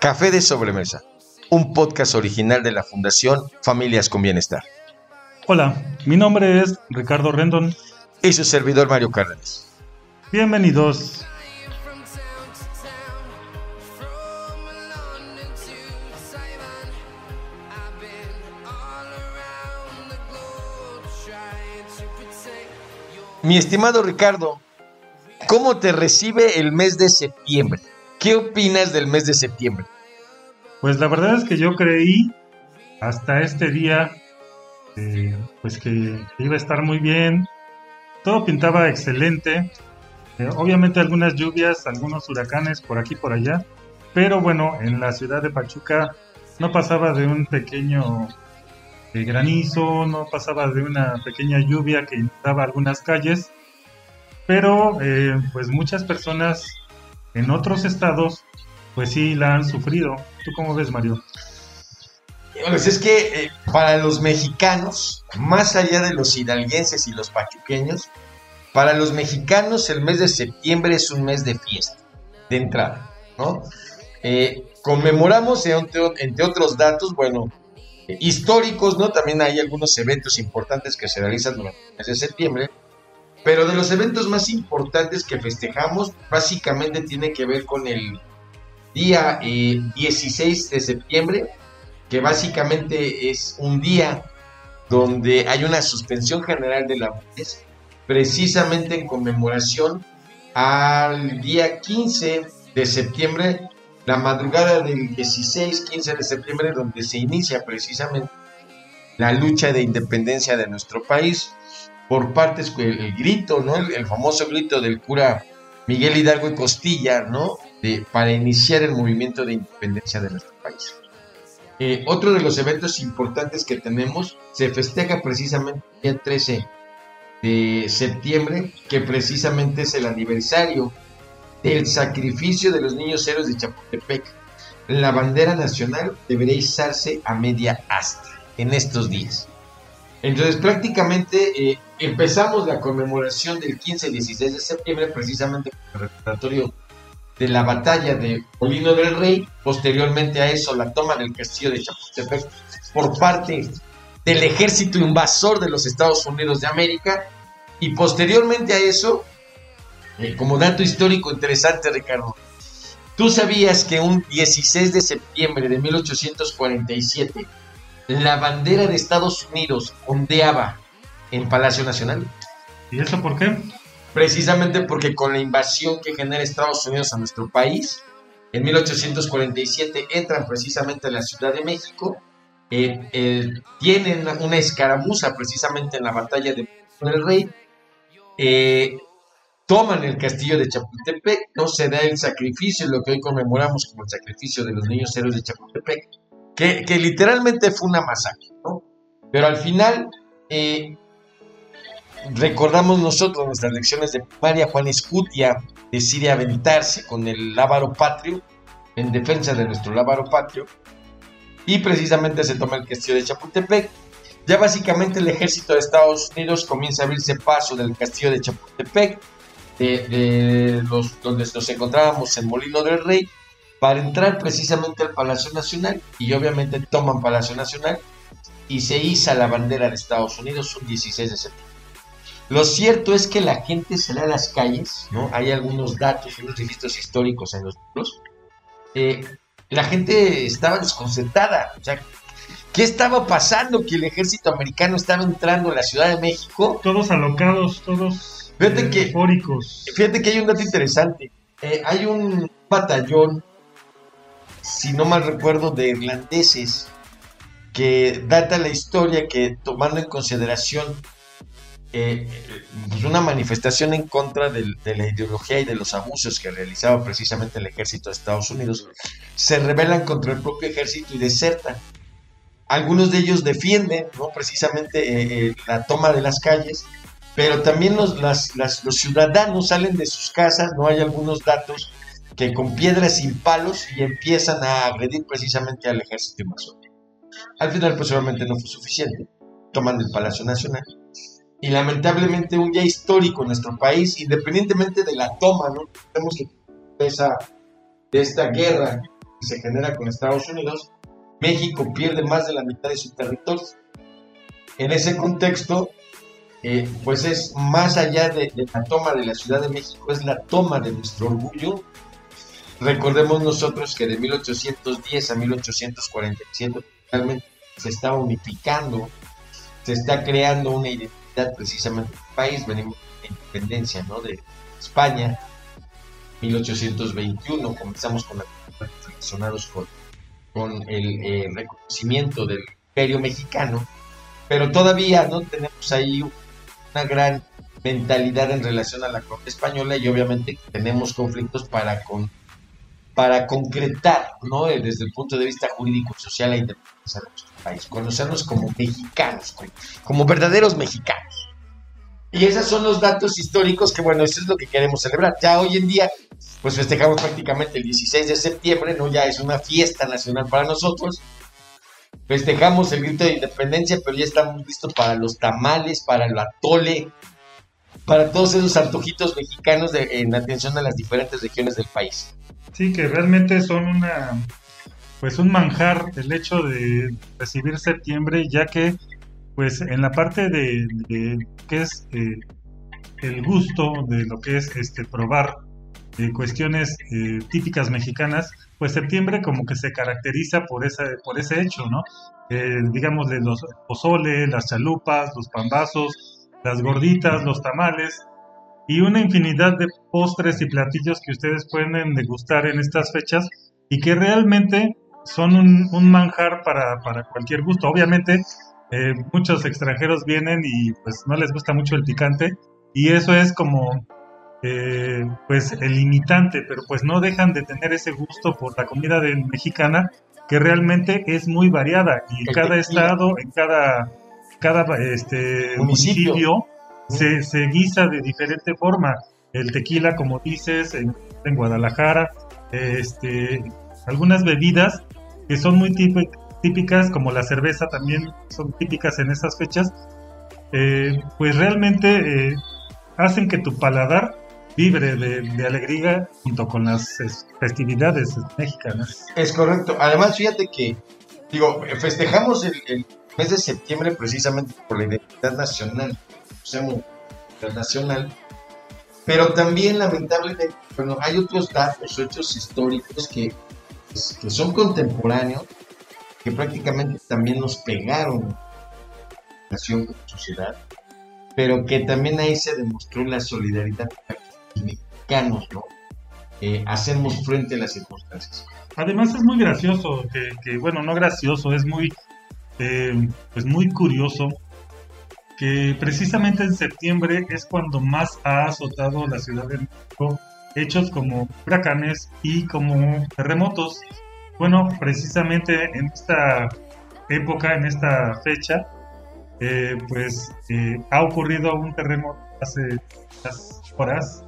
Café de Sobremesa, un podcast original de la Fundación Familias con Bienestar. Hola, mi nombre es Ricardo Rendon. Y su servidor Mario Cárdenas. Bienvenidos. Mi estimado Ricardo, ¿cómo te recibe el mes de septiembre? ¿Qué opinas del mes de septiembre? Pues la verdad es que yo creí hasta este día eh, pues que iba a estar muy bien. Todo pintaba excelente. Eh, obviamente algunas lluvias, algunos huracanes por aquí y por allá. Pero bueno, en la ciudad de Pachuca no pasaba de un pequeño eh, granizo, no pasaba de una pequeña lluvia que inundaba algunas calles. Pero pues muchas personas en otros estados pues sí la han sufrido. ¿Tú cómo ves, Mario? Pues es que eh, para los mexicanos, más allá de los hidalguenses y los pachuqueños, para los mexicanos el mes de septiembre es un mes de fiesta, de entrada, ¿no? Eh, conmemoramos, entre, otros datos, bueno, históricos, ¿no? También hay algunos eventos importantes que se realizan durante el mes de septiembre, pero de los eventos más importantes que festejamos, básicamente tiene que ver con el día 16 eh, de septiembre, que básicamente es un día donde hay una suspensión general de la labores, precisamente en conmemoración al día 15 de septiembre, la madrugada del 16-15 de septiembre, donde se inicia precisamente la lucha de independencia de nuestro país por partes, el, grito, ¿no? el famoso grito del cura Miguel Hidalgo y Costilla, ¿no? para iniciar el movimiento de independencia de nuestro país. Eh, otro de los eventos importantes que tenemos se festeja precisamente el 13 de septiembre, que precisamente es el aniversario del sacrificio de los niños héroes de Chapultepec. La bandera nacional debería izarse a media asta en estos días. Entonces prácticamente eh, empezamos la conmemoración del 15 y 16 de septiembre precisamente con el recordatorio de la batalla de Molino del Rey, posteriormente a eso la toma del castillo de Chapultepec por parte del ejército invasor de los Estados Unidos de América. Y posteriormente a eso, eh, como dato histórico interesante Ricardo, ¿tú sabías que un 16 de septiembre de 1847 la bandera de Estados Unidos ondeaba en Palacio Nacional? ¿Y eso por qué? precisamente porque con la invasión que genera Estados Unidos a nuestro país, en 1847 entran precisamente a la Ciudad de México, eh, eh, tienen una escaramuza precisamente en la batalla de el Rey, eh, toman el castillo de Chapultepec, no se da el sacrificio, lo que hoy conmemoramos como el sacrificio de los niños héroes de Chapultepec, que, que literalmente fue una masacre, ¿no? Pero al final recordamos nosotros nuestras lecciones de María Juan Escutia decide aventarse con el lábaro patrio en defensa de nuestro lábaro patrio y precisamente se toma el castillo de Chapultepec. Ya básicamente el ejército de Estados Unidos comienza a abrirse paso del castillo de Chapultepec, de, los, donde nos encontrábamos en Molino del Rey, para entrar precisamente al Palacio Nacional y obviamente toman Palacio Nacional y se iza la bandera de Estados Unidos un 16 de septiembre. Lo cierto es que la gente sale a las calles, ¿no? Hay algunos datos, unos registros históricos en los libros. Eh, la gente estaba desconcertada. O sea, ¿qué estaba pasando? Que el ejército americano estaba entrando a la Ciudad de México. Todos alocados, todos fíjate que, Fíjate que hay un dato interesante. Eh, hay un batallón, si no mal recuerdo, de irlandeses que data la historia que tomando en consideración eh, pues una manifestación en contra de, la ideología y de los abusos que realizaba precisamente el ejército de Estados Unidos, se rebelan contra el propio ejército y desertan. Algunos de ellos defienden ¿no? precisamente eh, eh, la toma de las calles, pero también los, los ciudadanos salen de sus casas, no hay algunos datos que con piedras y palos y empiezan a agredir precisamente al ejército invasor. Al final, pues obviamente no fue suficiente. Toman el Palacio Nacional y lamentablemente un día histórico en nuestro país, independientemente de la toma, ¿no? Vemos que pesa de esta guerra que se genera con Estados Unidos, México pierde más de la mitad de su territorio. En ese contexto, eh, pues es más allá de, la toma de la Ciudad de México, es la toma de nuestro orgullo. Recordemos nosotros que de 1810 a 1847 realmente se está unificando, se está creando una identidad precisamente del país, venimos de independencia ¿no? de España, 1821, comenzamos con la relacionados con, con el eh, reconocimiento del imperio mexicano, pero todavía no tenemos ahí una gran mentalidad en relación a la corte española y obviamente tenemos conflictos para con para concretar, ¿no? Eh, desde el punto de vista jurídico social la independencia de nuestro país, conocernos como mexicanos, como, como, verdaderos mexicanos. Y esos son los datos históricos que, bueno, eso es lo que queremos celebrar. Ya hoy en día, pues festejamos prácticamente el 16 de septiembre, ¿no? Ya es una fiesta nacional para nosotros festejamos el grito de independencia, pero ya estamos listos para los tamales, para el atole, para todos esos antojitos mexicanos en atención a las diferentes regiones del país. Sí, que realmente son una, pues un manjar el hecho de recibir septiembre, ya que pues en la parte de, que es eh, el gusto de lo que es este probar eh, cuestiones eh, típicas mexicanas, pues septiembre como que se caracteriza por, esa, por ese hecho, ¿no? Eh, digamos de los pozole, las chalupas, los pambazos, las gorditas, los tamales y una infinidad de postres y platillos que ustedes pueden degustar en estas fechas y que realmente son un, manjar para, para, cualquier gusto. Obviamente eh, muchos extranjeros vienen y pues no les gusta mucho el picante y eso es como eh, pues el limitante, pero pues no dejan de tener ese gusto por la comida mexicana que realmente es muy variada y en cada estado, en cada, cada este, municipio, se, se, guisa de diferente forma. El tequila, como dices, en, Guadalajara, este, algunas bebidas que son muy típicas, como la cerveza también son típicas en esas fechas, eh, pues realmente eh, hacen que tu paladar vibre de, alegría junto con las festividades mexicanas. Es correcto. Además, fíjate que, digo, festejamos el, mes de septiembre precisamente por la identidad nacional, internacional, pero también lamentablemente, bueno, hay otros datos, hechos históricos que, pues, que son contemporáneos, que prácticamente también nos pegaron nación como sociedad, pero que también ahí se demostró la solidaridad mexicanos, ¿no? Hacemos frente a las circunstancias. Además es muy gracioso, que, bueno, no gracioso, es muy, eh, pues muy curioso que precisamente en septiembre es cuando más ha azotado la Ciudad de México hechos como huracanes y como terremotos. Bueno, precisamente en esta época, en esta fecha, eh, pues ha ocurrido un terremoto hace horas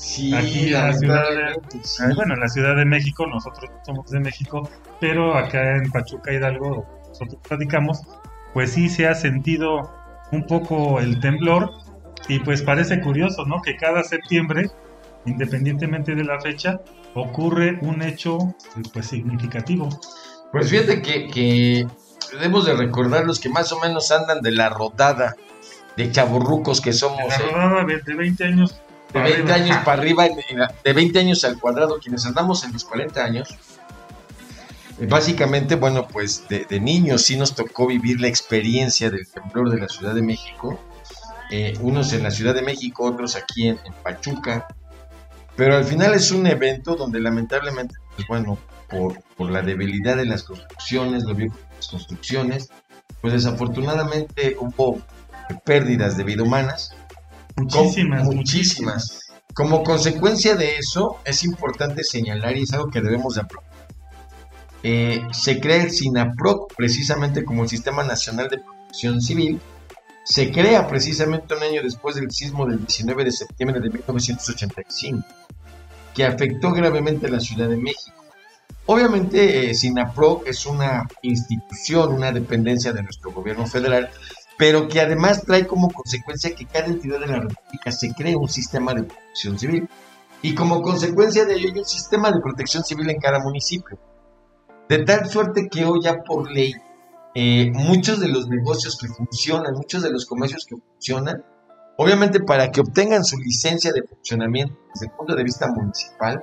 Sí, aquí en la ciudad de, bueno, en la Ciudad de México, nosotros somos de México, pero acá en Pachuca Hidalgo, nosotros platicamos, pues sí se ha sentido un poco el temblor y pues parece curioso, ¿no? Que cada septiembre, independientemente de la fecha, ocurre un hecho pues significativo. Pues fíjate que, que debemos de recordar los que más o menos andan de la rodada de chaburrucos que somos. De la rodada de 20 años de 20 años para arriba, de 20 años al cuadrado, quienes andamos en los 40 años, eh, básicamente, bueno, pues de, niños sí nos tocó vivir la experiencia del temblor de la Ciudad de México, eh, unos en la Ciudad de México, otros aquí en, Pachuca, pero al final es un evento donde lamentablemente, pues bueno, por, por la debilidad de las construcciones, lo viejo las construcciones, pues desafortunadamente hubo pérdidas de vida humanas, Muchísimas, muchísimas. Como consecuencia de eso, es importante señalar, y es algo que debemos de aprobar, eh, se crea el SINAPROC precisamente como el Sistema Nacional de Protección Civil. Se crea precisamente un año después del sismo del 19 de septiembre de 1985, que afectó gravemente a la Ciudad de México. Obviamente, eh, SINAPROC es una institución, una dependencia de nuestro gobierno federal pero que además trae como consecuencia que cada entidad de la República se cree un sistema de protección civil. Y como consecuencia de ello hay un sistema de protección civil en cada municipio. De tal suerte que hoy ya por ley, eh, muchos de los negocios que funcionan, muchos de los comercios que funcionan, obviamente para que obtengan su licencia de funcionamiento desde el punto de vista municipal,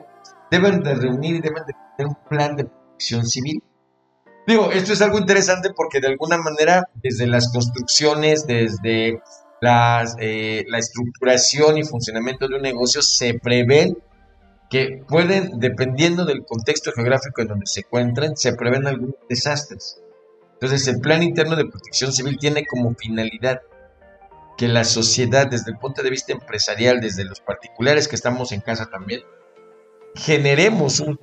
deben de reunir y deben de tener un plan de protección civil. Digo, esto es algo interesante porque de alguna manera desde las construcciones, desde las, eh, la estructuración y funcionamiento de un negocio se prevén que pueden, dependiendo del contexto geográfico en donde se encuentren, se prevén algunos desastres. Entonces, el Plan Interno de Protección Civil tiene como finalidad que la sociedad, desde el punto de vista empresarial, desde los particulares que estamos en casa también, generemos un,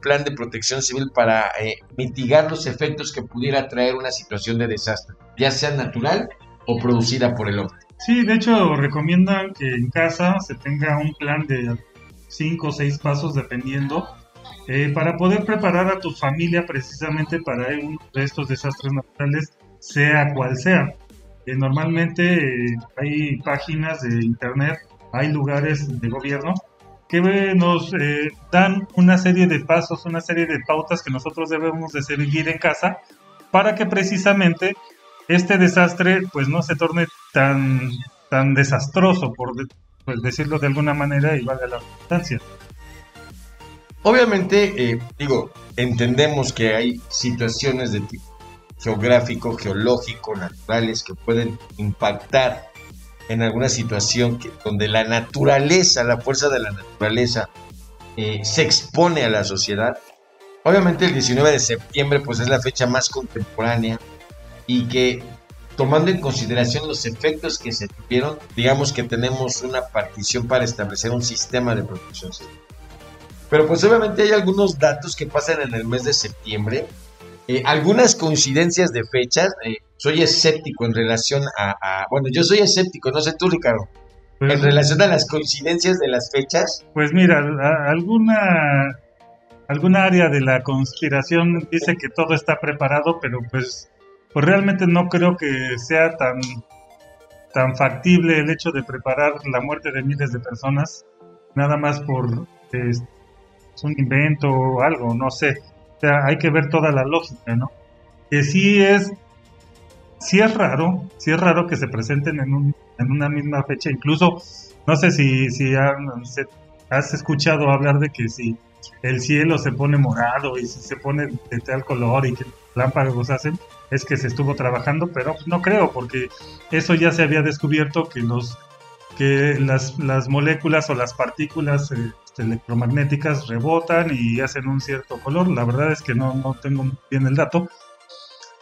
plan de protección civil para eh, mitigar los efectos que pudiera traer una situación de desastre, ya sea natural o producida por el hombre. Sí, de hecho recomiendan que en casa se tenga un plan de cinco o seis pasos dependiendo, eh, para poder preparar a tu familia precisamente para uno de estos desastres naturales, sea cual sea. Eh, normalmente eh, hay páginas de internet, hay lugares de gobierno que nos dan una serie de pasos, una serie de pautas que nosotros debemos de seguir en casa para que precisamente este desastre pues no se torne tan, tan desastroso, por, pues decirlo de alguna manera y valga la redundancia. Obviamente, eh, digo, entendemos que hay situaciones de tipo geográfico, geológico, naturales que pueden impactar en alguna situación que, donde la naturaleza, la fuerza de la naturaleza eh, se expone a la sociedad. Obviamente el 19 de septiembre pues es la fecha más contemporánea y que tomando en consideración los efectos que se tuvieron, digamos que tenemos una partición para establecer un sistema de protección civil. Pero pues obviamente hay algunos datos que pasan en el mes de septiembre, eh, algunas coincidencias de fechas, eh, soy escéptico en relación a, bueno, yo soy escéptico, no sé tú Ricardo, pues en relación a las coincidencias de las fechas. Pues mira, alguna, alguna área de la conspiración dice que todo está preparado, pero pues pues realmente no creo que sea tan, tan factible el hecho de preparar la muerte de miles de personas, nada más por es, un invento o algo, no sé. O sea, hay que ver toda la lógica, ¿no? Que sí es, sí es raro, sí es raro que se presenten en, un, en una misma fecha, incluso, no sé si, si has escuchado hablar de que si el cielo se pone morado y se pone de tal color y que lámparas hacen, es que se estuvo trabajando, pero no creo, porque eso ya se había descubierto que los que las, las moléculas o las partículas eh, electromagnéticas rebotan y hacen un cierto color. La verdad es que no, no tengo bien el dato,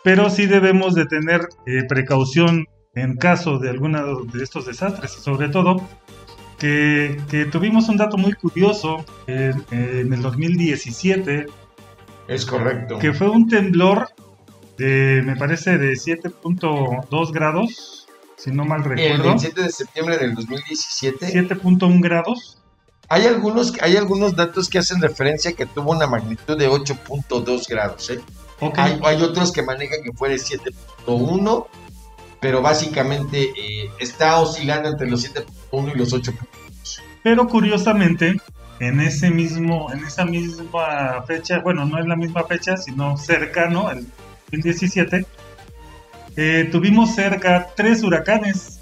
pero sí debemos de tener eh, precaución en caso de alguno de estos desastres, sobre todo que, que tuvimos un dato muy curioso en, en el 2017. Es correcto. Que fue un temblor me parece, de 7.2 grados, si no mal recuerdo. El 7 de septiembre del 2017. 7.1 grados. Hay algunos, hay algunos datos que hacen referencia que tuvo una magnitud de 8.2 grados. ¿eh? Hay, hay, otros que manejan que fue de 7.1, pero básicamente eh, está oscilando entre los 7.1 y los 8.2. Pero curiosamente, en ese mismo, en esa misma fecha, bueno, no es la misma fecha, sino cercano, el 2017, eh, tuvimos cerca tres huracanes.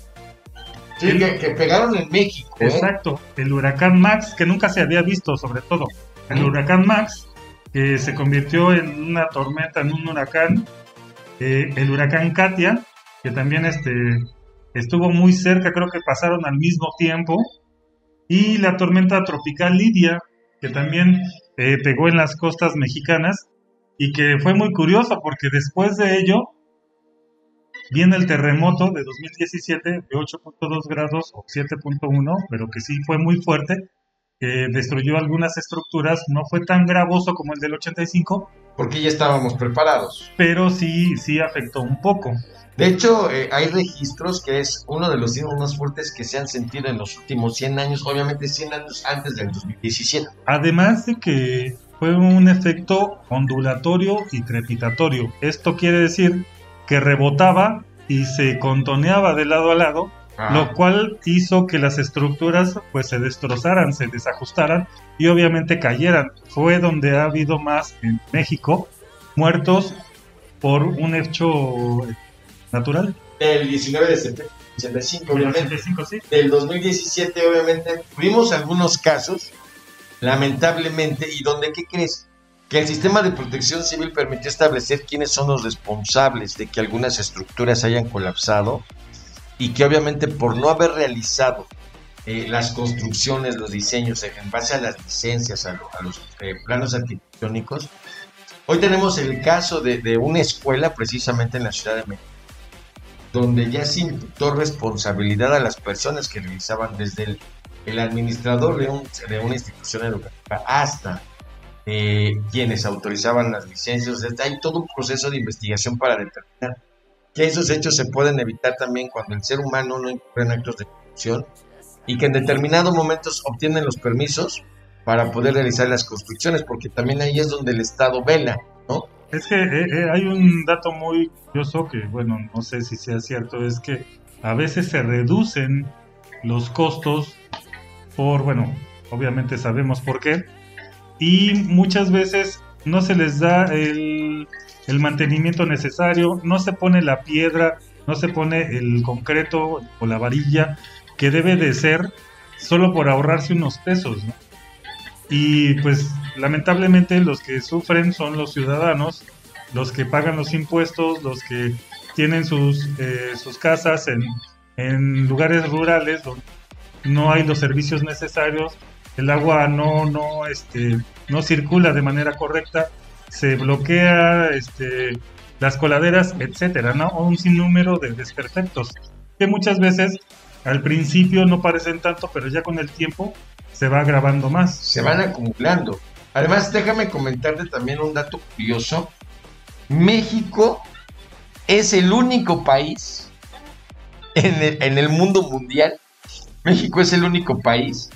Sí, que, pegaron en México. ¿eh? Exacto, el huracán Max, que nunca se había visto sobre todo. El huracán Max, que se convirtió en una tormenta, en un huracán. Eh, el huracán Katia, que también este, estuvo muy cerca, creo que pasaron al mismo tiempo. Y la tormenta tropical Lidia, que también pegó en las costas mexicanas y que fue muy curioso porque después de ello viene el terremoto de 2017 de 8.2 grados o 7.1, pero que sí fue muy fuerte, que destruyó algunas estructuras, no fue tan gravoso como el del 85. Porque ya estábamos preparados. Pero sí, sí afectó un poco. De hecho, eh, hay registros que es uno de los sismos más fuertes que se han sentido en los últimos 100 años, obviamente 100 años antes del 2017. Además de que fue un efecto ondulatorio y trepitatorio. Esto quiere decir que rebotaba y se contoneaba de lado a lado, lo cual hizo que las estructuras pues se destrozaran, se desajustaran y obviamente cayeran. Fue donde ha habido más en México muertos por un hecho natural. El 19 de septiembre del 85, obviamente. 85, sí. Del 2017, obviamente, tuvimos algunos casos, lamentablemente, y donde, ¿qué crees? Que el sistema de protección civil permitió establecer quiénes son los responsables de que algunas estructuras hayan colapsado y que obviamente por no haber realizado eh, las construcciones, los diseños en base a las licencias, a, lo- a los eh, planos arquitectónicos, hoy tenemos el caso de, de una escuela precisamente en la Ciudad de México, donde ya se imputó responsabilidad a las personas que realizaban desde el, el administrador de, un- de una institución educativa hasta eh, quienes autorizaban las licencias. Hay todo un proceso de investigación para determinar que esos hechos se pueden evitar también cuando el ser humano no incurre en actos de corrupción y que en determinados momentos obtienen los permisos para poder realizar las construcciones, porque también ahí es donde el Estado vela, ¿no? Es que eh, eh, hay un dato muy curioso que, bueno, no sé si sea cierto, es que a veces se reducen los costos por, bueno, obviamente sabemos por qué, y muchas veces no se les da el, el mantenimiento necesario, no se pone la piedra, no se pone el concreto o la varilla que debe de ser solo por ahorrarse unos pesos. Y pues lamentablemente los que sufren son los ciudadanos, los que pagan los impuestos, los que tienen sus, eh, sus casas en, en lugares rurales donde no hay los servicios necesarios, el agua no, no, este, no circula de manera correcta, se bloquea este, las coladeras, etcétera, ¿no? Un sinnúmero de desperfectos que muchas veces al principio no parecen tanto, pero ya con el tiempo se va agravando más. se van acumulando. Además, déjame comentarte también un dato curioso. México es el único país en el, en el mundo mundial, México es el único país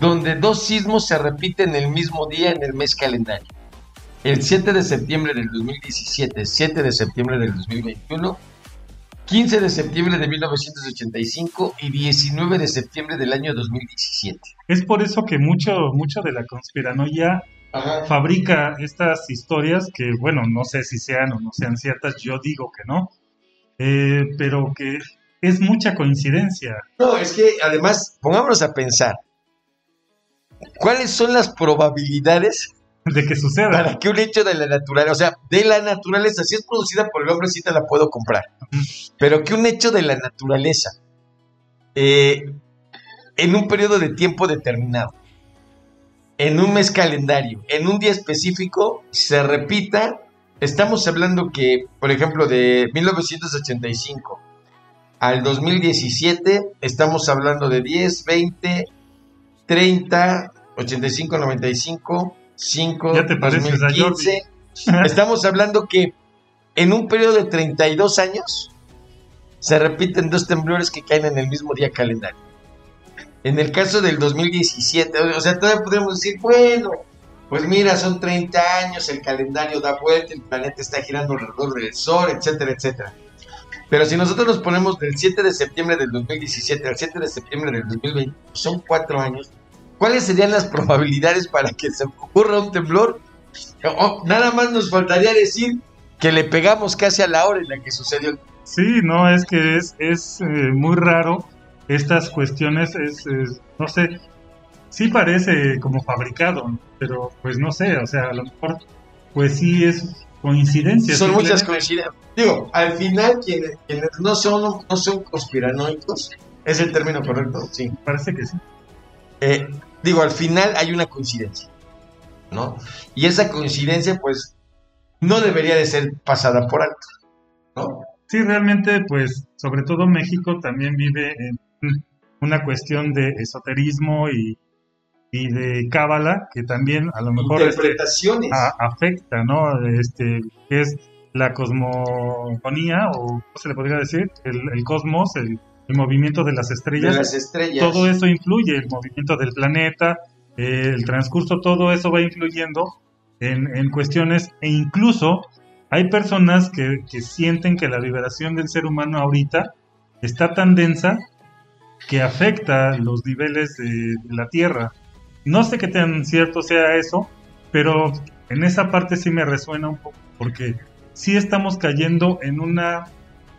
donde dos sismos se repiten el mismo día en el mes calendario. El 7 de septiembre del 2017, 7 de septiembre del 2021, 15 de septiembre de 1985 y 19 de septiembre del año 2017. Es por eso que mucho, mucho de la conspiranoia Ajá. fabrica estas historias que, bueno, no sé si sean o no sean ciertas, yo digo que no, eh, pero que es mucha coincidencia. No, es que además, pongámonos a pensar, ¿cuáles son las probabilidades de que suceda. para que un hecho de la naturaleza, o sea, de la naturaleza, si es producida por el hombre, sí te la puedo comprar, pero que un hecho de la naturaleza, eh, en un periodo de tiempo determinado, en un mes calendario, en un día específico, se repita, estamos hablando que, por ejemplo, de 1985 al 2017, estamos hablando de 10, 20, 30, 85, 95, 5, Ya te pareces a 2015. Estamos hablando que en un periodo de 32 años se repiten dos temblores que caen en el mismo día calendario. En el caso del 2017, o sea, todavía podemos decir, bueno, pues mira, son 30 años, el calendario da vuelta, el planeta está girando alrededor del Sol, etcétera, etcétera. Pero si nosotros nos ponemos del 7 de septiembre del 2017 al 7 de septiembre del 2020, son cuatro años, ¿cuáles serían las probabilidades para que se ocurra un temblor? Oh, nada más nos faltaría decir que le pegamos casi a la hora en la que sucedió. Sí, no, es que es, es eh, muy raro estas cuestiones, es, es- no sé, sí parece como fabricado, pero pues no sé, o sea, a lo mejor, pues sí es coincidencia. Son muchas coincidencias. Digo, al final quienes, quienes no son no son conspiranoicos, es el término correcto, sí. Parece que sí. Eh, digo, al final hay una coincidencia, ¿no? Y esa coincidencia, pues, no debería de ser pasada por alto, ¿no? Sí, realmente, pues, sobre todo México también vive en una cuestión de esoterismo y, y de cábala, que también a lo mejor este, a- afecta, ¿no? Este, que es la cosmogonía, o ¿cómo se le podría decir? El, el cosmos, el, el movimiento de las de estrellas. las estrellas. Todo eso influye, el movimiento del planeta, eh, el transcurso, todo eso va influyendo en, en cuestiones e incluso hay personas que, que sienten que la vibración del ser humano ahorita está tan densa que afecta los niveles de, de la Tierra. No sé qué tan cierto sea eso, pero en esa parte sí me resuena un poco porque sí estamos cayendo en una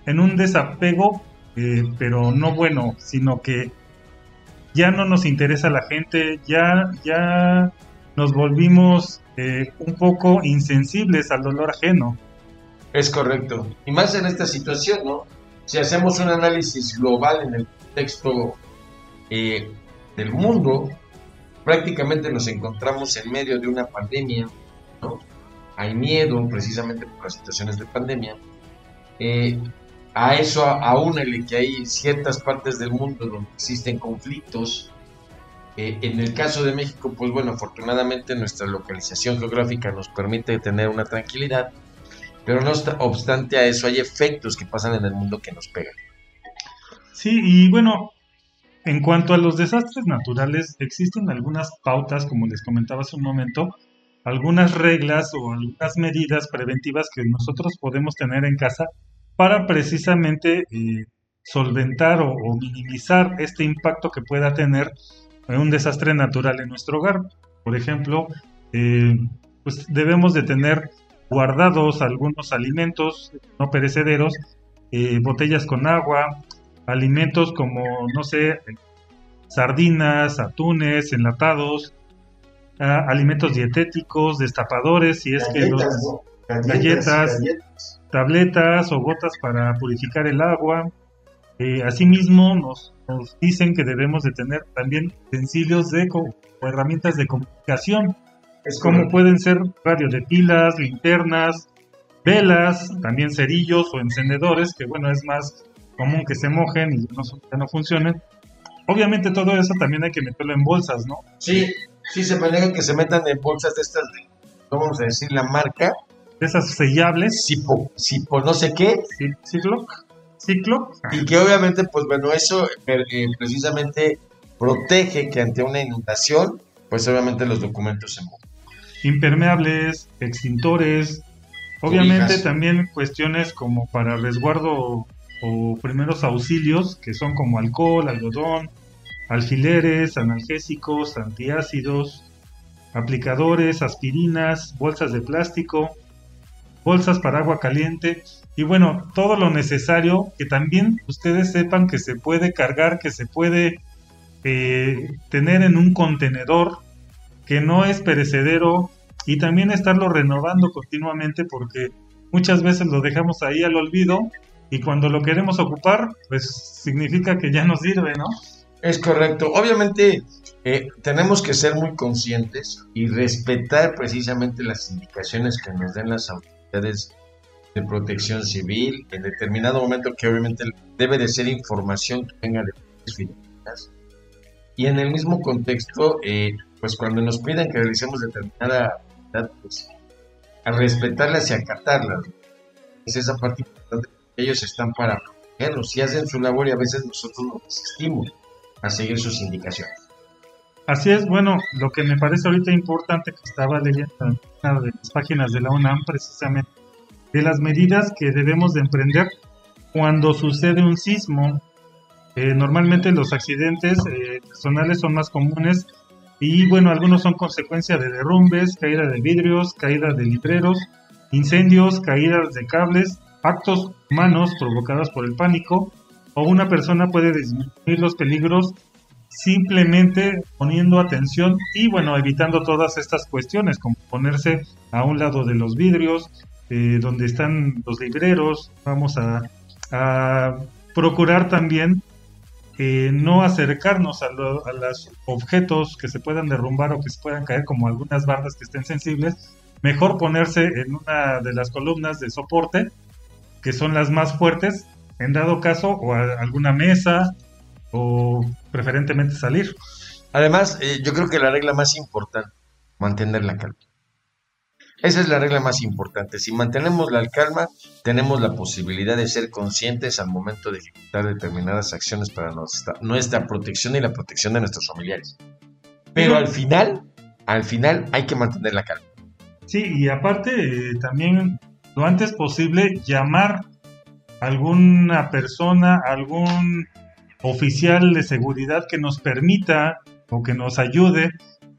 en un desapego, eh, pero no bueno, sino que ya no nos interesa la gente, ya, ya nos volvimos eh, un poco insensibles al dolor ajeno. Es correcto. Y más en esta situación, ¿no? Si hacemos un análisis global en el contexto eh, del mundo, prácticamente nos encontramos en medio de una pandemia, ¿no? Hay miedo precisamente por las situaciones de pandemia. A eso aúnale que hay ciertas partes del mundo donde existen conflictos. Eh, en el caso de México, pues bueno, afortunadamente nuestra localización geográfica nos permite tener una tranquilidad, pero no obstante a eso hay efectos que pasan en el mundo que nos pegan. Sí, y bueno, en cuanto a los desastres naturales, existen algunas pautas, como les comentaba hace un momento, algunas reglas o algunas medidas preventivas que nosotros podemos tener en casa para precisamente eh, solventar o, minimizar este impacto que pueda tener un desastre natural en nuestro hogar. Por ejemplo, eh, pues debemos de tener guardados algunos alimentos no perecederos, eh, botellas con agua, alimentos como, no sé, sardinas, atunes, enlatados, ah, alimentos dietéticos, destapadores, si es que los galletas, tabletas o gotas para purificar el agua. Eh, asimismo, nos, dicen que debemos de tener también utensilios de o herramientas de comunicación, es como pueden ser radios de pilas, linternas, velas, también cerillos o encendedores, que bueno, es más común que se mojen y no, que no funcionen. Obviamente todo eso también hay que meterlo en bolsas, ¿no? Sí, sí se manejan que se metan en bolsas de estas, de, vamos a decir la marca, esas sellables. Sipo, Sipo no sé qué. Ciclo. Ciclo. Y que obviamente, pues bueno, eso eh, precisamente protege que ante una inundación, pues obviamente los documentos se mueven. Impermeables, extintores, obviamente también cuestiones como para resguardo o primeros auxilios, que son como alcohol, algodón, alfileres, analgésicos, antiácidos, aplicadores, aspirinas, bolsas de plástico, bolsas para agua caliente y bueno, todo lo necesario que también ustedes sepan que se puede cargar, que se puede eh, tener en un contenedor que no es perecedero y también estarlo renovando continuamente porque muchas veces lo dejamos ahí al olvido y cuando lo queremos ocupar, pues significa que ya no sirve, ¿no? Es correcto. Obviamente eh, tenemos que ser muy conscientes y respetar precisamente las indicaciones que nos den las autoridades de protección civil, en determinado momento que obviamente debe de ser información que venga de fidedignas. Y en el mismo contexto, eh, pues cuando nos piden que realicemos determinada actividad, pues a respetarlas y acatarlas. Es esa parte importante ellos están para protegernos y hacen su labor y a veces nosotros nos resistimos a seguir sus indicaciones. Así es, bueno, lo que me parece ahorita importante que estaba leyendo en de las páginas de la UNAM precisamente, de las medidas que debemos de emprender cuando sucede un sismo. Eh, normalmente los accidentes eh, personales son más comunes y bueno, algunos son consecuencia de derrumbes, caída de vidrios, caída de libreros, incendios, caídas de cables, actos humanos provocados por el pánico o una persona puede disminuir los peligros simplemente poniendo atención y bueno, evitando todas estas cuestiones, como ponerse a un lado de los vidrios, eh, donde están los libreros, vamos a, procurar también eh, no acercarnos a, a, los objetos que se puedan derrumbar o que se puedan caer, como algunas bardas que estén sensibles, mejor ponerse en una de las columnas de soporte, que son las más fuertes, en dado caso, o alguna mesa, o preferentemente salir. Además, eh, yo creo que la regla más importante, mantener la calma. Esa es la regla más importante. Si mantenemos la calma, tenemos la posibilidad de ser conscientes al momento de ejecutar determinadas acciones para nuestra, nuestra protección y la protección de nuestros familiares. Pero al final, al final hay que mantener la calma. Sí, y aparte eh, también lo antes posible llamar a alguna persona, algún oficial de seguridad que nos permita o que nos ayude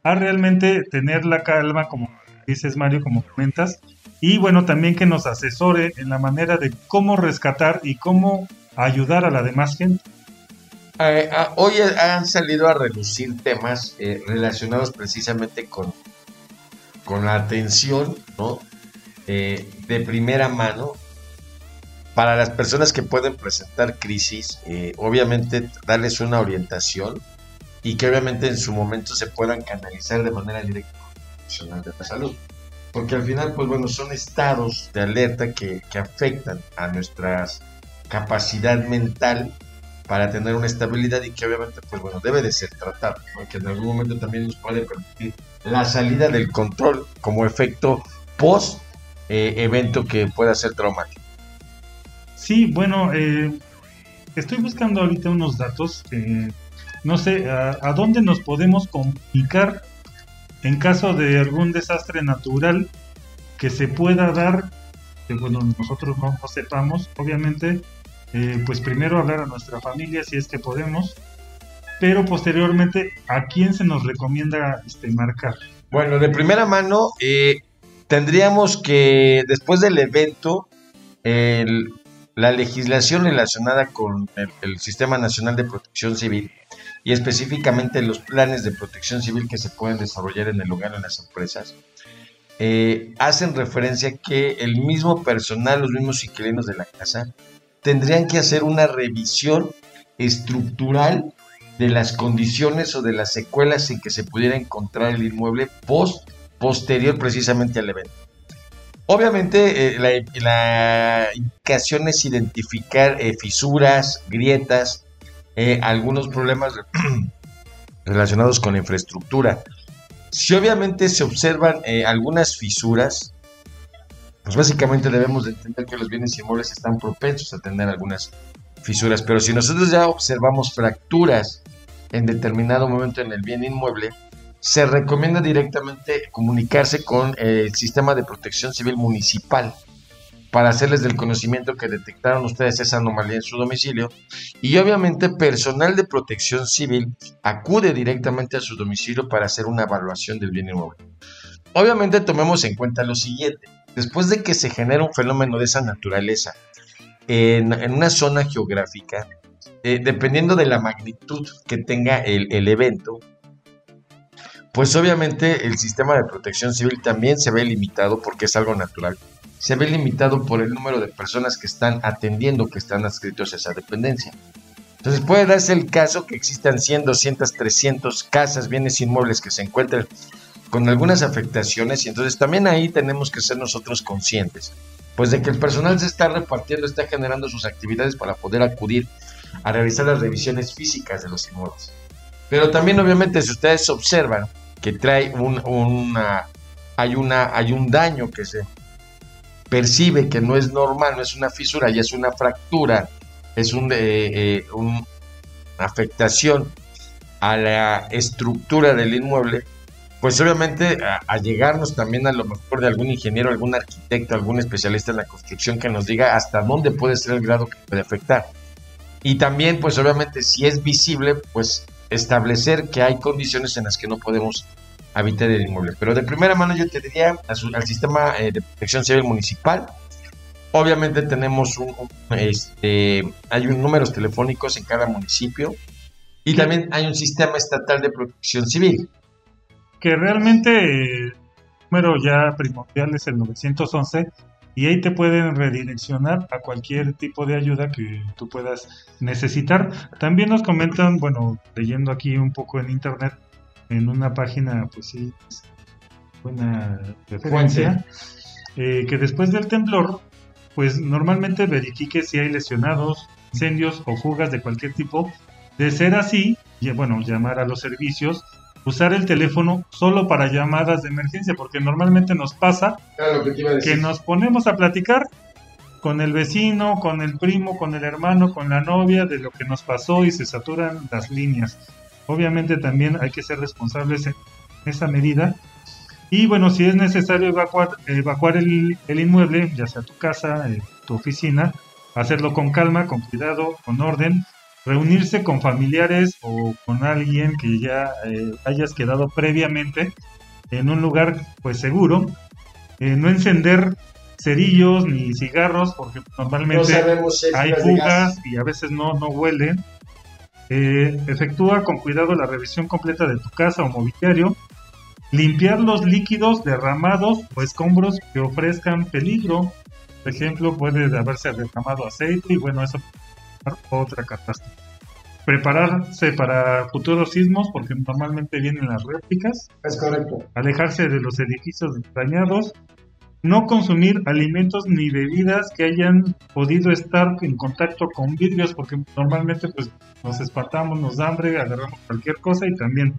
a realmente tener la calma, como dices Mario, como comentas, y bueno, también que nos asesore en la manera de cómo rescatar y cómo ayudar a la demás gente. Hoy han salido a reducir temas eh, relacionados precisamente con, con la atención ¿no? Eh, de primera mano para las personas que pueden presentar crisis, obviamente darles una orientación y que obviamente en su momento se puedan canalizar de manera directa con de la salud. Porque al final, pues bueno, son estados de alerta que, que afectan a nuestra capacidad mental para tener una estabilidad y que obviamente, pues bueno, debe de ser tratado, porque en algún momento también nos puede permitir la salida del control como efecto post eh, evento que pueda ser traumático. Sí, bueno, eh, estoy buscando ahorita unos datos, no sé, a, dónde nos podemos comunicar en caso de algún desastre natural que se pueda dar, que bueno, nosotros no, no sepamos, obviamente, eh, pues primero hablar a nuestra familia si es que podemos, pero posteriormente a quién se nos recomienda este, marcar. Bueno, de primera mano, eh, tendríamos que después del evento, la legislación relacionada con el, Sistema Nacional de Protección Civil y específicamente los planes de protección civil que se pueden desarrollar en el lugar en las empresas, eh, hacen referencia que el mismo personal, los mismos inquilinos de la casa, tendrían que hacer una revisión estructural de las condiciones o de las secuelas en que se pudiera encontrar el inmueble post posterior precisamente al evento. Obviamente eh, la, indicación es identificar eh, fisuras, grietas, eh, algunos problemas relacionados con la infraestructura. Si obviamente se observan algunas fisuras, pues básicamente debemos de entender que los bienes inmuebles están propensos a tener algunas fisuras, pero si nosotros ya observamos fracturas en determinado momento en el bien inmueble, se recomienda directamente comunicarse con el sistema de protección civil municipal para hacerles del conocimiento que detectaron ustedes esa anomalía en su domicilio y obviamente personal de protección civil acude directamente a su domicilio para hacer una evaluación del bien inmueble. Obviamente tomemos en cuenta lo siguiente, después de que se genera un fenómeno de esa naturaleza en, una zona geográfica, eh, dependiendo de la magnitud que tenga el, evento, pues obviamente el sistema de protección civil también se ve limitado porque es algo natural. Se ve limitado por el número de personas que están atendiendo, que están adscritos a esa dependencia. Entonces puede darse el caso que existan 100, 200, 300 casas, bienes inmuebles que se encuentren con algunas afectaciones y entonces también ahí tenemos que ser nosotros conscientes, pues de que el personal se está repartiendo, está generando sus actividades para poder acudir a realizar las revisiones físicas de los inmuebles. Pero también obviamente si ustedes observan que trae un, una, hay, una, hay un daño que se percibe que no es normal, no es una fisura, ya es una fractura, es un, eh, eh, una afectación a la estructura del inmueble, pues obviamente a, llegarnos también a lo mejor de algún ingeniero, algún arquitecto, algún especialista en la construcción que nos diga hasta dónde puede ser el grado que puede afectar. Y también, pues obviamente, si es visible, pues establecer que hay condiciones en las que no podemos habitar el inmueble. Pero de primera mano yo te diría al sistema eh, de protección civil municipal. Obviamente tenemos un, este, hay números telefónicos en cada municipio y también hay un sistema estatal de protección civil que realmente el número ya primordial es el 911 y ahí te pueden redireccionar a cualquier tipo de ayuda que tú puedas necesitar. También nos comentan, bueno, leyendo aquí un poco en internet, en una página, pues sí, buena referencia, eh, que después del temblor, pues normalmente verifique si hay lesionados, incendios o fugas de cualquier tipo. De ser así, bueno, llamar a los servicios usar el teléfono solo para llamadas de emergencia, porque normalmente nos pasa que, nos ponemos a platicar con el vecino, con el primo, con el hermano, con la novia de lo que nos pasó y se saturan las líneas. Obviamente también hay que ser responsables en esa medida. Y bueno, si es necesario evacuar, evacuar el, inmueble, ya sea tu casa, eh, tu oficina, hacerlo con calma, con cuidado, con orden, reunirse con familiares o con alguien que ya eh, hayas quedado previamente en un lugar pues seguro eh, no encender cerillos ni cigarros porque normalmente hay fugas y a veces no, no huelen. Eh, efectúa con cuidado la revisión completa de tu casa o mobiliario. Limpiar los líquidos derramados o escombros que ofrezcan peligro. Por ejemplo, puede haberse derramado aceite y bueno, eso otra catástrofe. Prepararse para futuros sismos porque normalmente vienen las réplicas. Es correcto. Alejarse de los edificios dañados no consumir alimentos ni bebidas que hayan podido estar en contacto con vidrios, porque normalmente pues nos espantamos, nos da hambre, agarramos cualquier cosa y también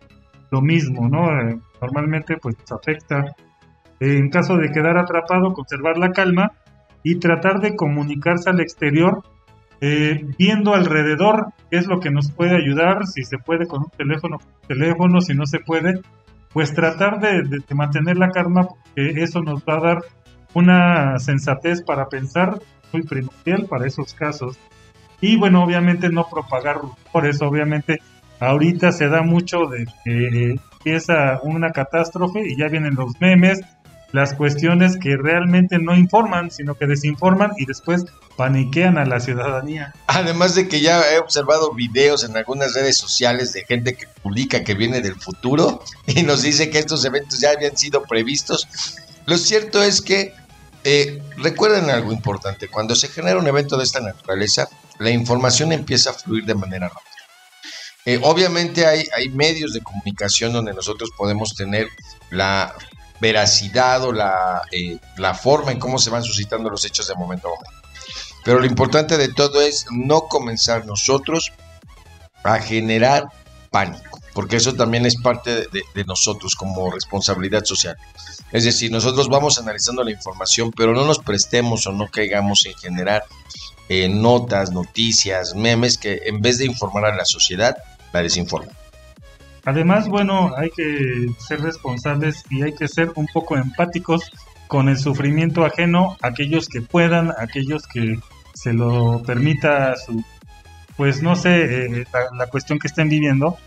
lo mismo, ¿no? Eh, normalmente pues nos afecta. en caso de quedar atrapado, conservar la calma y tratar de comunicarse al exterior eh, viendo alrededor qué es lo que nos puede ayudar, si se puede con un teléfono, teléfono, si no se puede, pues tratar de, mantener la calma, porque eso nos va a dar una sensatez para pensar, muy primordial para esos casos. Y bueno, obviamente no propagar eso obviamente ahorita se da mucho de que empieza una catástrofe y ya vienen los memes, las cuestiones que realmente no informan, sino que desinforman y después paniquean a la ciudadanía. Además de que ya he observado videos en algunas redes sociales de gente que publica que viene del futuro y nos dice que estos eventos ya habían sido previstos. Lo cierto es que eh, recuerden algo importante, cuando se genera un evento de esta naturaleza, la información empieza a fluir de manera rápida. Eh, obviamente hay, hay medios de comunicación donde nosotros podemos tener la veracidad o la, eh, la forma en cómo se van suscitando los hechos de momento. Pero lo importante de todo es no comenzar nosotros a generar pánico, porque eso también es parte de, nosotros como responsabilidad social. Es decir, nosotros vamos analizando la información, pero no nos prestemos o no caigamos en generar eh, notas, noticias, memes que en vez de informar a la sociedad, la desinforman. Además, bueno, hay que ser responsables y hay que ser un poco empáticos con el sufrimiento ajeno, aquellos que puedan, aquellos que se lo permita su, pues no sé, eh, la, cuestión que estén viviendo,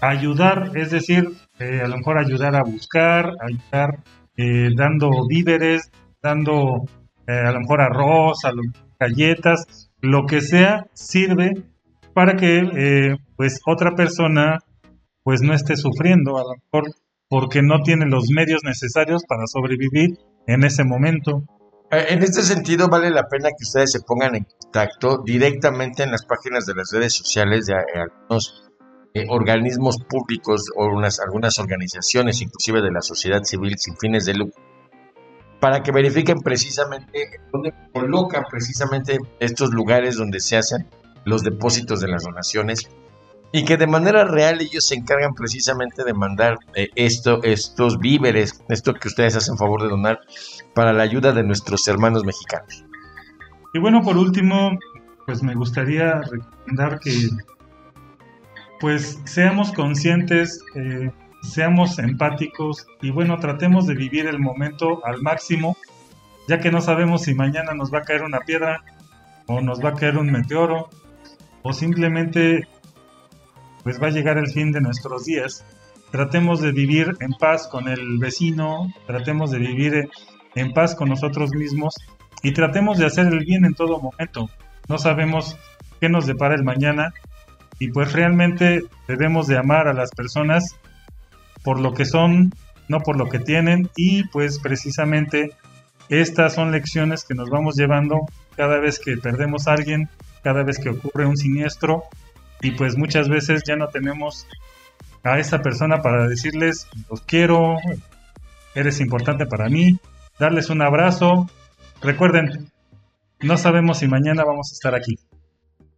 ayudar, es decir, eh, a lo mejor ayudar a buscar, ayudar eh, dando víveres, dando a lo mejor arroz, a lo, galletas, lo que sea, sirve para que pues otra persona pues no esté sufriendo, a lo mejor porque no tiene los medios necesarios para sobrevivir en ese momento. Eh, en este sentido, vale la pena que ustedes se pongan en contacto directamente en las páginas de las redes sociales de eh, algunos eh, organismos públicos o unas, algunas organizaciones, inclusive de la sociedad civil sin fines de lucro, para que verifiquen precisamente dónde colocan precisamente estos lugares donde se hacen los depósitos de las donaciones y que de manera real ellos se encargan precisamente de mandar eh, esto, estos víveres, esto que ustedes hacen favor de donar para la ayuda de nuestros hermanos mexicanos. Y bueno, por último, pues me gustaría recomendar que pues seamos conscientes, eh, seamos empáticos y bueno, tratemos de vivir el momento al máximo, ya que no sabemos si mañana nos va a caer una piedra o nos va a caer un meteoro o simplemente pues va a llegar el fin de nuestros días. Tratemos de vivir en paz con el vecino, tratemos de vivir en paz con nosotros mismos y tratemos de hacer el bien en todo momento. No sabemos qué nos depara el mañana y pues realmente debemos de amar a las personas por lo que son, no por lo que tienen y pues precisamente estas son lecciones que nos vamos llevando cada vez que perdemos a alguien, cada vez que ocurre un siniestro y pues muchas veces ya no tenemos a esa persona para decirles los quiero, eres importante para mí, darles un abrazo. Recuerden, no sabemos si mañana vamos a estar aquí.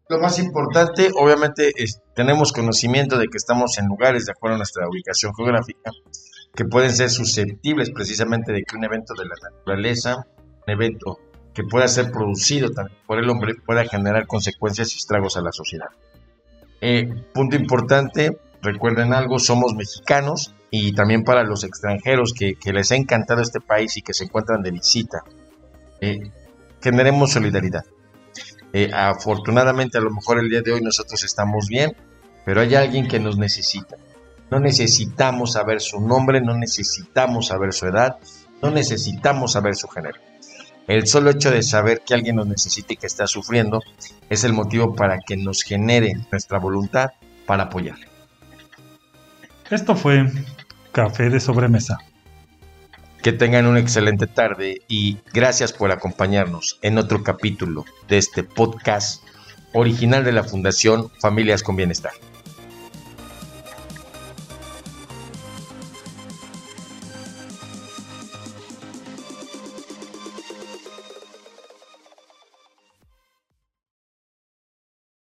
Lo más importante, obviamente, es, tenemos conocimiento de que estamos en lugares de acuerdo a nuestra ubicación geográfica que pueden ser susceptibles precisamente de que un evento de la naturaleza, un evento que pueda ser producido también por el hombre, pueda generar consecuencias y estragos a la sociedad. Eh, punto importante, recuerden algo, somos mexicanos y también para los extranjeros que, les ha encantado este país y que se encuentran de visita, eh, generemos solidaridad. Eh, afortunadamente a lo mejor el día de hoy nosotros estamos bien, pero hay alguien que nos necesita. No necesitamos saber su nombre, no necesitamos saber su edad, No necesitamos saber su género. El solo hecho de saber que alguien nos necesita y que está sufriendo es el motivo para que nos genere nuestra voluntad para apoyarle. Esto fue Café de Sobremesa. Que tengan una excelente tarde y gracias por acompañarnos en otro capítulo de este podcast original de la Fundación Familias con Bienestar.